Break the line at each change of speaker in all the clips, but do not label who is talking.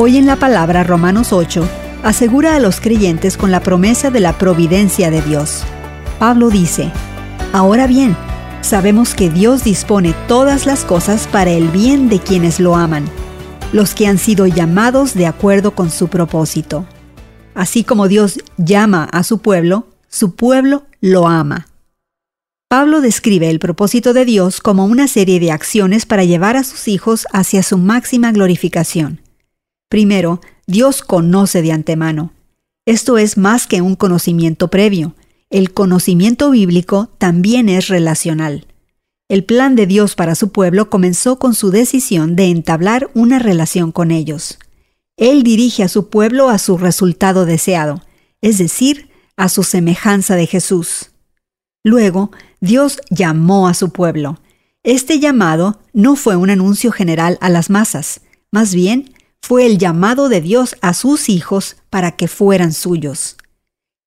Hoy en la palabra Romanos 8 asegura a los creyentes con la promesa de la providencia de Dios. Pablo dice, Ahora bien, sabemos que Dios dispone todas las cosas para el bien de quienes lo aman, los que han sido llamados de acuerdo con su propósito. Así como Dios llama a su pueblo, su pueblo lo ama. Pablo describe el propósito de Dios como una serie de acciones para llevar a sus hijos hacia su máxima glorificación. Primero, Dios conoce de antemano. Esto es más que un conocimiento previo. El conocimiento bíblico también es relacional. El plan de Dios para su pueblo comenzó con su decisión de entablar una relación con ellos. Él dirige a su pueblo a su resultado deseado, es decir, a su semejanza de Jesús. Luego, Dios llamó a su pueblo. Este llamado no fue un anuncio general a las masas, más bien fue el llamado de Dios a sus hijos para que fueran suyos.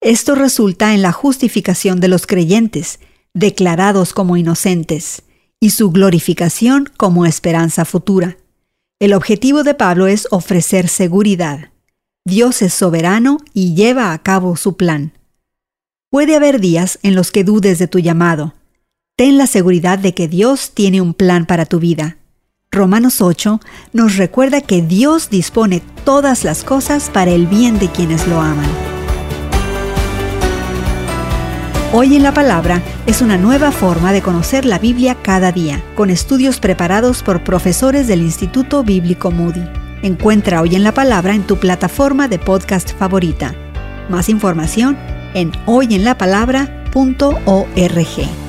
Esto resulta en la justificación de los creyentes, declarados como inocentes, y su glorificación como esperanza futura. El objetivo de Pablo es ofrecer seguridad. Dios es soberano y lleva a cabo su plan. Puede haber días en los que dudes de tu llamado. Ten la seguridad de que Dios tiene un plan para tu vida. Romanos 8 nos recuerda que Dios dispone todas las cosas para el bien de quienes lo aman. Hoy en la Palabra es una nueva forma de conocer la Biblia cada día, con estudios preparados por profesores del Instituto Bíblico Moody. Encuentra Hoy en la Palabra en tu plataforma de podcast favorita. Más información en hoyenlapalabra.org.